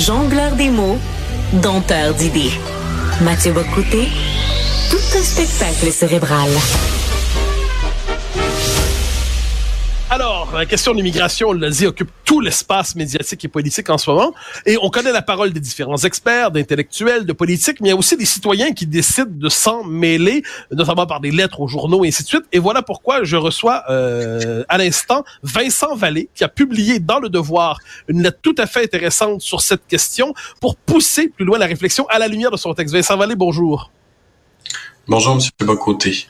Jongleur des mots, dompteur d'idées. Mathieu Bocoté, tout un spectacle cérébral. Alors, la question de l'immigration, on l'a dit, occupe tout l'espace médiatique et politique en ce moment. Et on connaît la parole des différents experts, d'intellectuels, de politiques, mais il y a aussi des citoyens qui décident de s'en mêler, notamment par des lettres aux journaux et ainsi de suite. Et voilà pourquoi je reçois euh, à l'instant Vincent Vallée, qui a publié dans Le Devoir une lettre tout à fait intéressante sur cette question pour pousser plus loin la réflexion à la lumière de son texte. Vincent Vallée, bonjour. Bonjour, M. Bocoté.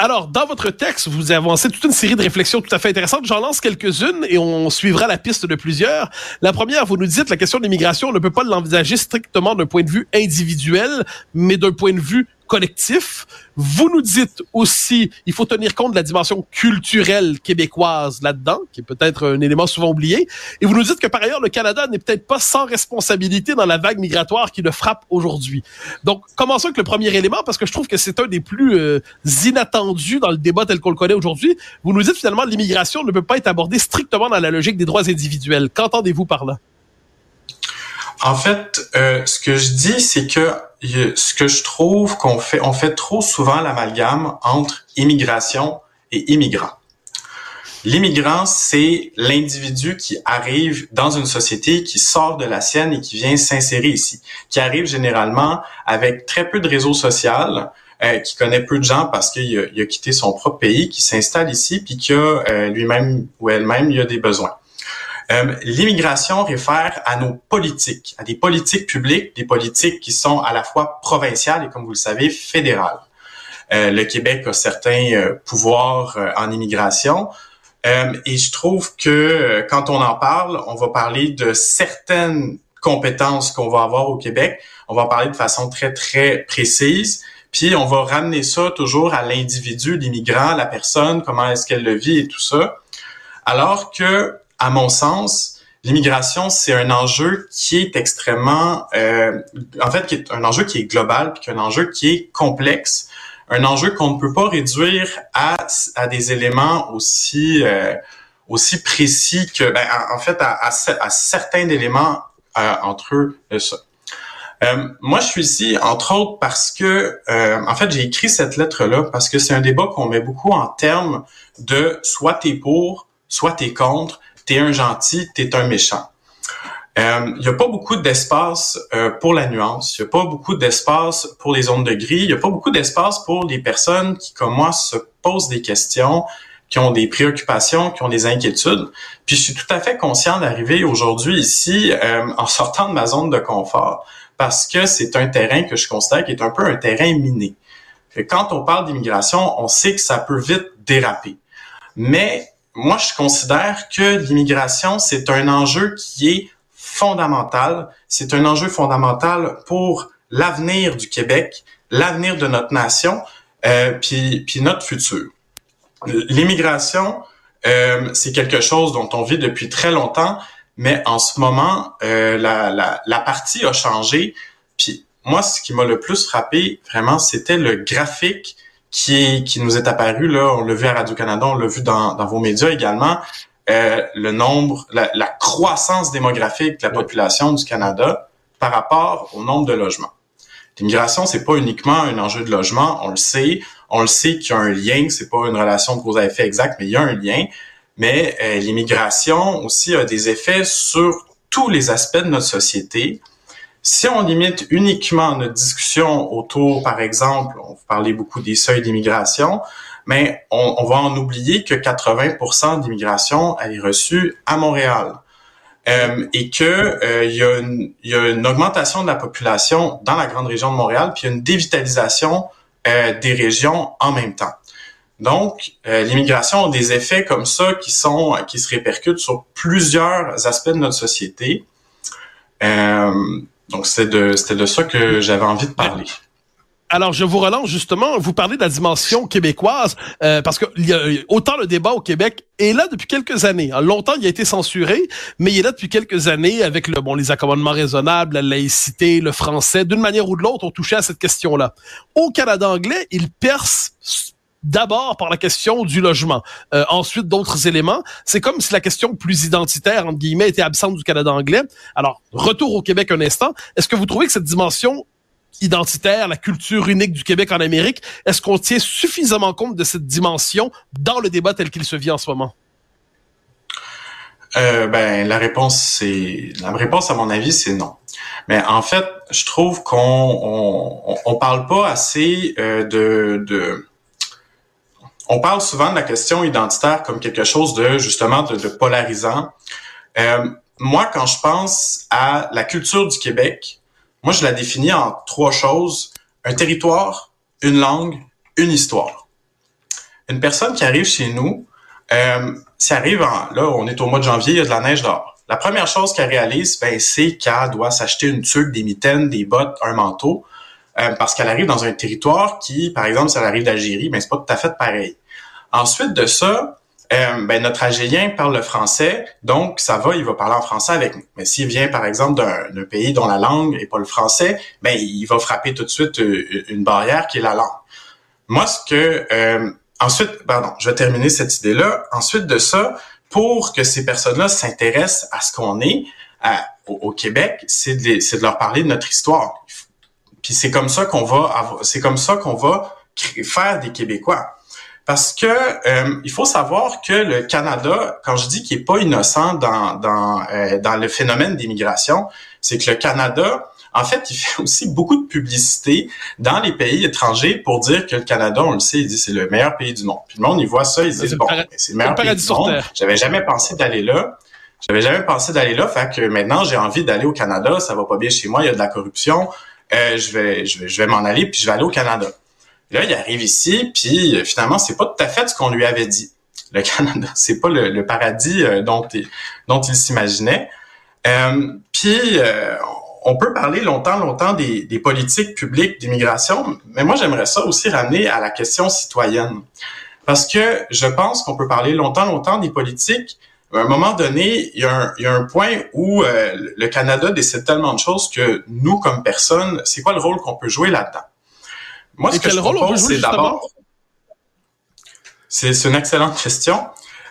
Alors, dans votre texte, vous avancez toute une série de réflexions tout à fait intéressantes. J'en lance quelques-unes et on suivra la piste de plusieurs. La première, vous nous dites, la question de l'immigration, on ne peut pas l'envisager strictement d'un point de vue individuel, mais d'un point de vue collectif. Vous nous dites aussi, il faut tenir compte de la dimension culturelle québécoise là-dedans, qui est peut-être un élément souvent oublié. Et vous nous dites que par ailleurs, le Canada n'est peut-être pas sans responsabilité dans la vague migratoire qui le frappe aujourd'hui. Donc, commençons avec le premier élément, parce que je trouve que c'est un des plus euh, inattendus dans le débat tel qu'on le connaît aujourd'hui. Vous nous dites finalement, l'immigration ne peut pas être abordée strictement dans la logique des droits individuels. Qu'entendez-vous par là? En fait, euh, ce que je dis, c'est que ce que je trouve qu'on fait, on fait trop souvent l'amalgame entre immigration et immigrant. L'immigrant, c'est l'individu qui arrive dans une société, qui sort de la sienne et qui vient s'insérer ici, qui arrive généralement avec très peu de réseau social, euh, qui connaît peu de gens parce qu'il a, quitté son propre pays, qui s'installe ici, puis qui a euh, lui-même ou elle-même, il a des besoins. Euh, l'immigration réfère à nos politiques, à des politiques publiques, des politiques qui sont à la fois provinciales et, comme vous le savez, fédérales. Euh, le Québec a certains euh, pouvoirs en immigration. et je trouve que quand on en parle, on va parler de certaines compétences qu'on va avoir au Québec. On va en parler de façon très, très précise. Puis on va ramener ça toujours à l'individu, l'immigrant, la personne, comment est-ce qu'elle le vit et tout ça. Alors que à mon sens, l'immigration, c'est un enjeu qui est extrêmement, euh, en fait, qui est un enjeu qui est global, puis un enjeu qui est complexe, un enjeu qu'on ne peut pas réduire à, à des éléments aussi euh, aussi précis que, ben, en, fait, à, à, certains éléments euh, entre eux. Ça. Euh, moi, je suis ici, entre autres, parce que, euh, en fait, j'ai écrit cette lettre-là parce que c'est un débat qu'on met beaucoup en termes de soit t'es pour, soit t'es contre, t'es un gentil, t'es un méchant. Il euh, n'y a pas beaucoup d'espace euh, pour la nuance, il n'y a pas beaucoup d'espace pour les zones de gris, il n'y a pas beaucoup d'espace pour les personnes qui, comme moi, se posent des questions, qui ont des préoccupations, qui ont des inquiétudes. Puis je suis tout à fait conscient d'arriver aujourd'hui ici euh, en sortant de ma zone de confort, parce que c'est un terrain que je considère qui est un peu un terrain miné. quand on parle d'immigration, on sait que ça peut vite déraper. Mais moi, je considère que l'immigration, c'est un enjeu qui est fondamental. C'est un enjeu fondamental pour l'avenir du Québec, l'avenir de notre nation, euh, puis, puis notre futur. L'immigration, euh, c'est quelque chose dont on vit depuis très longtemps, mais en ce moment, euh, la, la, la partie a changé. Puis moi, ce qui m'a le plus frappé, vraiment, c'était le graphique qui, qui nous est apparu, là, on l'a vu à Radio-Canada, on l'a vu dans, dans vos médias également, euh, le nombre, la, la, croissance démographique de la population du Canada par rapport au nombre de logements. L'immigration, c'est pas uniquement un enjeu de logement, on le sait, on le sait qu'il y a un lien, c'est pas une relation de cause à effet exact, mais il y a un lien. Mais euh, l'immigration aussi a des effets sur tous les aspects de notre société. Si on limite uniquement notre discussion autour, par exemple, on parlait beaucoup des seuils d'immigration, mais on, va en oublier que 80% d'immigration elle est reçue à Montréal. Euh, et que euh, il, y a une, y, a une, augmentation de la population dans la grande région de Montréal, puis y a une dévitalisation euh, des régions en même temps. Donc, l'immigration a des effets comme ça qui sont qui se répercutent sur plusieurs aspects de notre société. Donc, c'était de, c'était de ça que j'avais envie de parler. Alors, je vous relance justement. Vous parlez de la dimension québécoise euh, parce que y a, autant le débat au Québec est là depuis quelques années. longtemps, il a été censuré, mais il est là depuis quelques années avec le bon les accommodements raisonnables, la laïcité, le français. D'une manière ou de l'autre, on touchait à cette question-là. Au Canada anglais, il perce d'abord par la question du logement, euh, ensuite d'autres éléments. C'est comme si la question plus identitaire, entre guillemets, était absente du Canada anglais. Alors, retour au Québec un instant. Est-ce que vous trouvez que cette dimension identitaire, la culture unique du Québec en Amérique, est-ce qu'on tient suffisamment compte de cette dimension dans le débat tel qu'il se vit en ce moment? Euh, ben la réponse c'est la réponse à mon avis c'est non. Mais en fait, je trouve qu'on on, on, parle pas assez euh, de, de on parle souvent de la question identitaire comme quelque chose de justement de, polarisant. Euh, moi, quand je pense à la culture du Québec, moi je la définis en trois choses un territoire, une langue, une histoire. Une personne qui arrive chez nous, euh, arrive en, là, on est au mois de janvier, il y a de la neige dehors. La première chose qu'elle réalise, ben, c'est qu'elle doit s'acheter une tuque, des mitaines, des bottes, un manteau, euh, parce qu'elle arrive dans un territoire qui, par exemple, si elle arrive d'Algérie, ben, c'est pas tout à fait pareil. Ensuite de ça, euh, ben, notre Algérien parle le français, donc ça va, il va parler en français avec nous. Mais s'il vient, par exemple, d'un pays dont la langue est pas le français, ben, il va frapper tout de suite euh, une barrière qui est la langue. Moi, ce que euh, Ensuite, pardon, je vais terminer cette idée-là. Ensuite de ça, pour que ces personnes-là s'intéressent à ce qu'on est au, Québec, c'est de, de, leur parler de notre histoire. Puis c'est comme ça qu'on va, c'est comme ça qu'on va faire des Québécois. Parce que euh, il faut savoir que le Canada, quand je dis qu'il est pas innocent dans dans euh, dans le phénomène d'immigration, c'est que le Canada en fait, il fait aussi beaucoup de publicité dans les pays étrangers pour dire que le Canada, on le sait, il dit c'est le meilleur pays du monde. Puis le monde, il voit ça, il dit bon, ben, c'est le meilleur pays du monde. J'avais jamais pensé d'aller là. J'avais jamais pensé d'aller là, fait que maintenant j'ai envie d'aller au Canada. Ça va pas bien chez moi, il y a de la corruption. Euh, je vais, je vais, je vais m'en aller puis je vais aller au Canada. Là, il arrive ici, puis euh, finalement, c'est pas tout à fait ce qu'on lui avait dit. Le Canada, c'est pas le, paradis euh, dont, il, s'imaginait. Euh, puis on peut parler longtemps, longtemps des, politiques publiques d'immigration, mais moi, j'aimerais ça aussi ramener à la question citoyenne. Parce que je pense qu'on peut parler longtemps, longtemps des politiques, à un moment donné, il y a un, point où euh, le Canada décide tellement de choses que nous, comme personne, c'est quoi le rôle qu'on peut jouer là-dedans? Moi, ce que je propose, c'est d'abord... C'est une excellente question.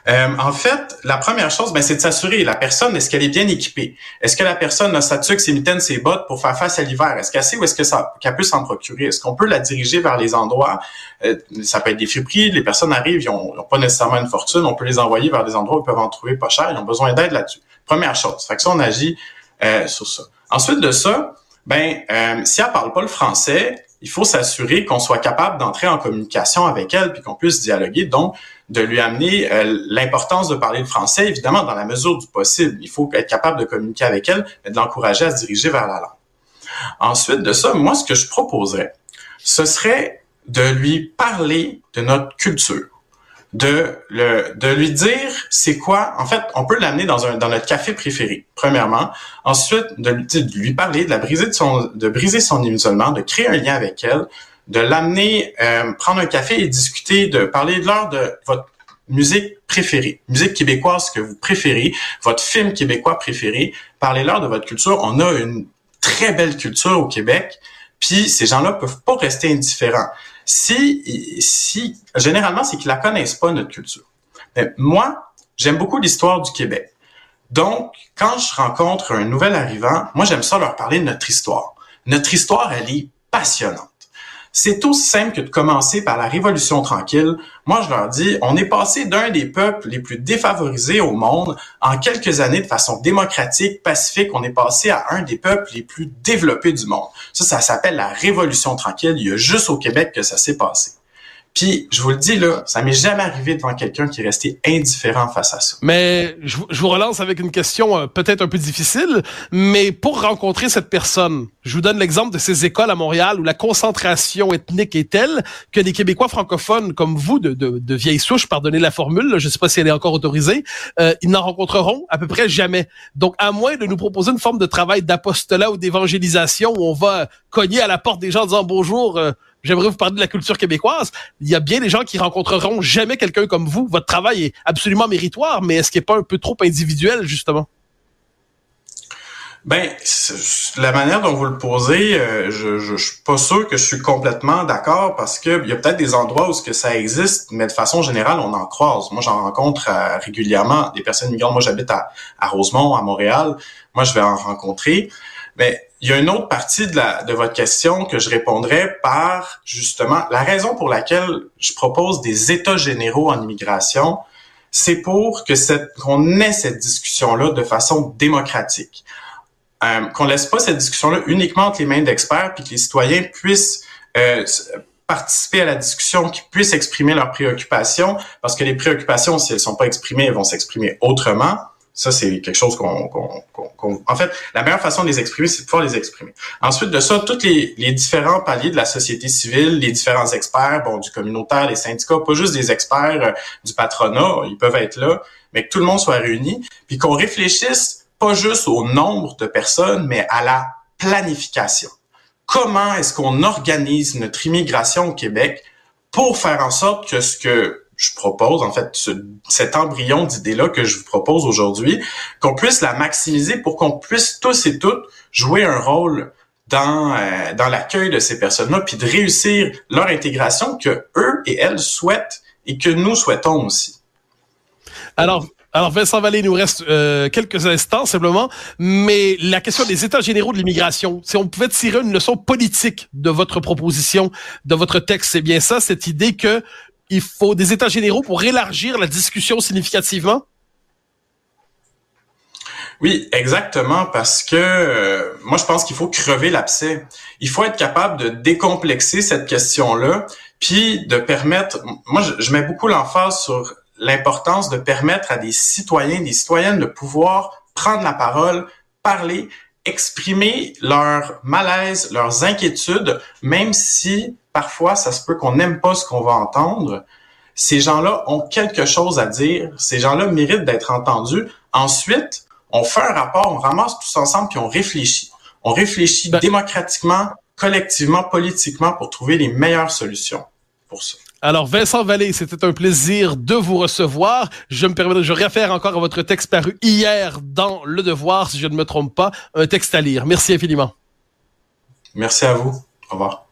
Euh, en fait, la première chose, ben, c'est de s'assurer la personne, est-ce qu'elle est bien équipée? Est-ce que la personne a sa tuque, ses mitaines, ses bottes pour faire face à l'hiver? Est-ce qu'elle sait où est-ce qu'elle peut s'en procurer? Est-ce qu'on peut la diriger vers les endroits? Euh, ça peut être des friperies, les personnes arrivent, ils ont, pas nécessairement une fortune, on peut les envoyer vers des endroits où ils peuvent en trouver pas cher, ils ont besoin d'aide là-dessus. Première chose. Fait que ça, on agit euh, sur ça. Ensuite de ça, ben, si elle parle pas le français, il faut s'assurer qu'on soit capable d'entrer en communication avec elle puis qu'on puisse dialoguer. Donc, de lui amener euh, l'importance de parler le français, évidemment, dans la mesure du possible. Il faut être capable de communiquer avec elle, mais de l'encourager à se diriger vers la langue. Ensuite de ça, moi, ce que je proposerais, ce serait de lui parler de notre culture, de le, de lui dire c'est quoi. En fait, on peut l'amener dans un dans notre café préféré. Premièrement, ensuite de lui, de lui parler, de la briser son de briser son isolement, de créer un lien avec elle, de l'amener euh, prendre un café et discuter, de parler de l'heure de votre musique préférée, musique québécoise que vous préférez, votre film québécois préféré, parlez-leur de votre culture. On a une très belle culture au Québec, puis ces gens-là peuvent pas rester indifférents. Si, si généralement, c'est qu'ils la connaissent pas notre culture. Mais moi, j'aime beaucoup l'histoire du Québec. Donc, quand je rencontre un nouvel arrivant, moi, j'aime ça leur parler de notre histoire. Notre histoire, elle est passionnante. C'est aussi simple que de commencer par la Révolution tranquille. Moi, je leur dis, on est passé d'un des peuples les plus défavorisés au monde. En quelques années, de façon démocratique, pacifique, on est passé à un des peuples les plus développés du monde. Ça, ça s'appelle la Révolution tranquille. Il y a juste au Québec que ça s'est passé. Puis, je vous le dis, là, ça m'est jamais arrivé devant quelqu'un qui est resté indifférent face à ça. Mais je, vous relance avec une question euh, peut-être un peu difficile, mais pour rencontrer cette personne, je vous donne l'exemple de ces écoles à Montréal où la concentration ethnique est telle que des Québécois francophones comme vous, de, vieilles souches, pardonnez la formule, je ne sais pas si elle est encore autorisée, euh, ils n'en rencontreront à peu près jamais. Donc, à moins de nous proposer une forme de travail d'apostolat ou d'évangélisation où on va cogner à la porte des gens en disant bonjour, euh, j'aimerais vous parler de la culture québécoise. Il y a bien des gens qui rencontreront jamais quelqu'un comme vous. Votre travail est absolument méritoire, mais est-ce qu'il n'est pas un peu trop individuel, justement? Ben, la manière dont vous le posez, euh, je, je, suis pas sûr que je suis complètement d'accord parce que il y a peut-être des endroits où ce que ça existe, mais de façon générale, on en croise. Moi, j'en rencontre euh, régulièrement des personnes migrantes. Moi, j'habite à, à, Rosemont, à Montréal. Moi, je vais en rencontrer. Mais il y a une autre partie de, la, de votre question que je répondrai par justement la raison pour laquelle je propose des états généraux en immigration, c'est pour que cette qu'on ait cette discussion-là de façon démocratique euh, qu'on laisse pas cette discussion-là uniquement entre les mains d'experts, puis que les citoyens puissent euh, participer à la discussion, qu'ils puissent exprimer leurs préoccupations, parce que les préoccupations, si elles sont pas exprimées, elles vont s'exprimer autrement. Ça, c'est quelque chose qu'on, En fait, la meilleure façon de les exprimer, c'est de pouvoir les exprimer. Ensuite de ça, tous les, les, différents paliers de la société civile, les différents experts, bon, du communautaire, les syndicats, pas juste des experts euh, du patronat, ils peuvent être là, mais que tout le monde soit réuni, puis qu'on réfléchisse pas juste au nombre de personnes, mais à la planification. Comment est-ce qu'on organise notre immigration au Québec pour faire en sorte que ce que je propose, en fait, cet embryon d'idée-là que je vous propose aujourd'hui, qu'on puisse la maximiser pour qu'on puisse tous et toutes jouer un rôle dans, euh, dans l'accueil de ces personnes-là, puis de réussir leur intégration que eux et elles souhaitent et que nous souhaitons aussi. Alors, alors Vincent Vallée, il nous reste euh, quelques instants simplement, mais la question des états généraux de l'immigration, si on pouvait tirer une leçon politique de votre proposition, de votre texte, c'est bien ça, cette idée que il faut des états généraux pour élargir la discussion significativement? Oui, exactement, parce que euh, moi je pense qu'il faut crever l'abcès. Il faut être capable de décomplexer cette question-là, puis de permettre. Moi, je mets beaucoup l'emphase sur l'importance de permettre à des citoyens, des citoyennes de pouvoir prendre la parole, parler, exprimer leur malaise, leurs inquiétudes, même si parfois ça se peut qu'on n'aime pas ce qu'on va entendre. Ces gens-là ont quelque chose à dire. Ces gens-là méritent d'être entendus. Ensuite, on fait un rapport, on ramasse tous ensemble puis on réfléchit. On réfléchit ben démocratiquement, collectivement, politiquement pour trouver les meilleures solutions pour ça. Alors, Vincent Vallée, c'était un plaisir de vous recevoir. Je me permets, je réfère encore à votre texte paru hier dans Le Devoir, si je ne me trompe pas, un texte à lire. Merci infiniment. Merci à vous. Au revoir.